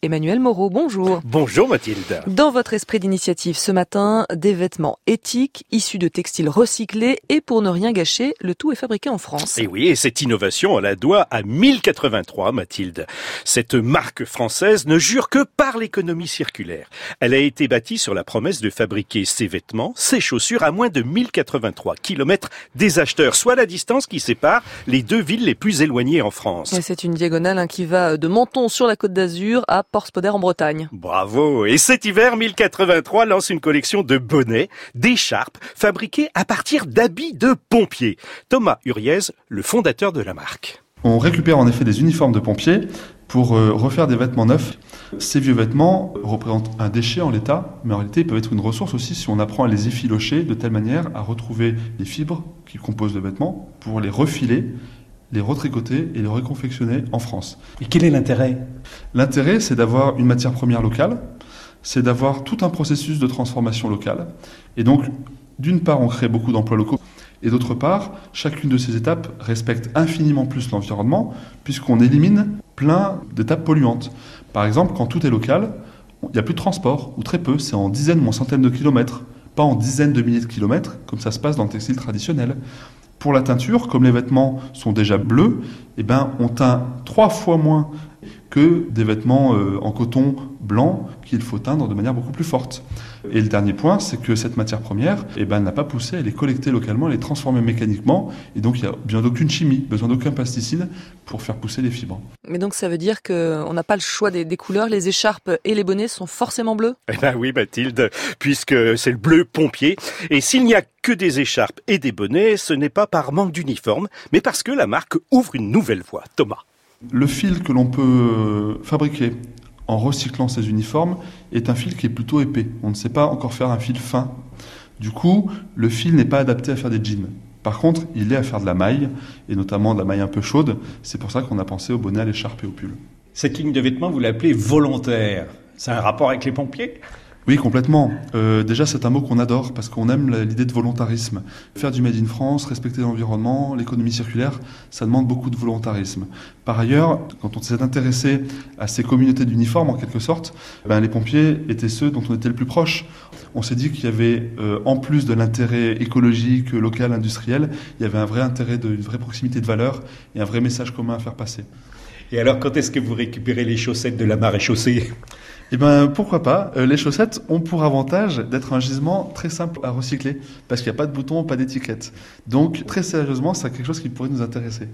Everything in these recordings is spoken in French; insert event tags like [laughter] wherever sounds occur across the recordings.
Emmanuel Moreau, bonjour. Bonjour Mathilde. Dans votre esprit d'initiative ce matin, des vêtements éthiques, issus de textiles recyclés et pour ne rien gâcher, le tout est fabriqué en France. Et oui, et cette innovation, on la doit à 1083 Mathilde. Cette marque française ne jure que par l'économie circulaire. Elle a été bâtie sur la promesse de fabriquer ses vêtements, ses chaussures à moins de 1083 km des acheteurs, soit la distance qui sépare les deux villes les plus éloignées en France. C'est une diagonale hein, qui va de Menton sur la côte d'Azur à Port-Spoder en Bretagne. Bravo Et cet hiver, 1083 lance une collection de bonnets, d'écharpes, fabriqués à partir d'habits de pompiers. Thomas Uriez, le fondateur de la marque. On récupère en effet des uniformes de pompiers pour euh, refaire des vêtements neufs. Ces vieux vêtements représentent un déchet en l'état, mais en réalité ils peuvent être une ressource aussi si on apprend à les effilocher de telle manière à retrouver les fibres qui composent le vêtement pour les refiler les retricoter et les reconfectionner en France. Et quel est l'intérêt? L'intérêt, c'est d'avoir une matière première locale, c'est d'avoir tout un processus de transformation locale. Et donc, d'une part, on crée beaucoup d'emplois locaux, et d'autre part, chacune de ces étapes respecte infiniment plus l'environnement, puisqu'on élimine plein d'étapes polluantes. Par exemple, quand tout est local, il n'y a plus de transport, ou très peu, c'est en dizaines ou en centaines de kilomètres, pas en dizaines de milliers de kilomètres, comme ça se passe dans le textile traditionnel. Pour la teinture, comme les vêtements sont déjà bleus, eh ben, on teint trois fois moins que des vêtements euh, en coton blanc qu'il faut teindre de manière beaucoup plus forte. Et le dernier point, c'est que cette matière première, eh ben, n'a pas poussé, elle est collectée localement, elle est transformée mécaniquement, et donc il n'y a besoin d'aucune chimie, besoin d'aucun pesticide pour faire pousser les fibres. Mais donc ça veut dire qu'on n'a pas le choix des, des, couleurs, les écharpes et les bonnets sont forcément bleus? Eh ben oui Mathilde, puisque c'est le bleu pompier, et s'il n'y a que des écharpes et des bonnets, ce n'est pas par manque d'uniforme, mais parce que la marque ouvre une nouvelle voie. Thomas. Le fil que l'on peut fabriquer en recyclant ces uniformes est un fil qui est plutôt épais. On ne sait pas encore faire un fil fin. Du coup, le fil n'est pas adapté à faire des jeans. Par contre, il est à faire de la maille, et notamment de la maille un peu chaude. C'est pour ça qu'on a pensé au bonnet, à l'écharpe et au pull. Cette ligne de vêtements, vous l'appelez volontaire. C'est un rapport avec les pompiers? Oui, complètement. Euh, déjà, c'est un mot qu'on adore parce qu'on aime l'idée de volontarisme. Faire du Made in France, respecter l'environnement, l'économie circulaire, ça demande beaucoup de volontarisme. Par ailleurs, quand on s'est intéressé à ces communautés d'uniformes, en quelque sorte, ben, les pompiers étaient ceux dont on était le plus proche. On s'est dit qu'il y avait, euh, en plus de l'intérêt écologique, local, industriel, il y avait un vrai intérêt, une vraie proximité de valeur et un vrai message commun à faire passer. Et alors, quand est-ce que vous récupérez les chaussettes de la marée chaussée? Eh bien, pourquoi pas euh, Les chaussettes ont pour avantage d'être un gisement très simple à recycler, parce qu'il n'y a pas de bouton, pas d'étiquette. Donc, très sérieusement, c'est quelque chose qui pourrait nous intéresser.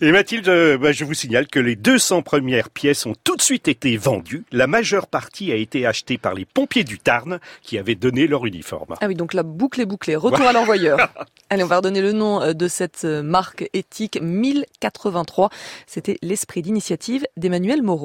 Et Mathilde, euh, bah, je vous signale que les 200 premières pièces ont tout de suite été vendues. La majeure partie a été achetée par les pompiers du Tarn, qui avaient donné leur uniforme. Ah oui, donc la boucle est bouclée. Retour à l'envoyeur. [laughs] Allez, on va redonner le nom euh, de cette marque éthique 1083. C'était l'esprit d'initiative d'Emmanuel Moreau.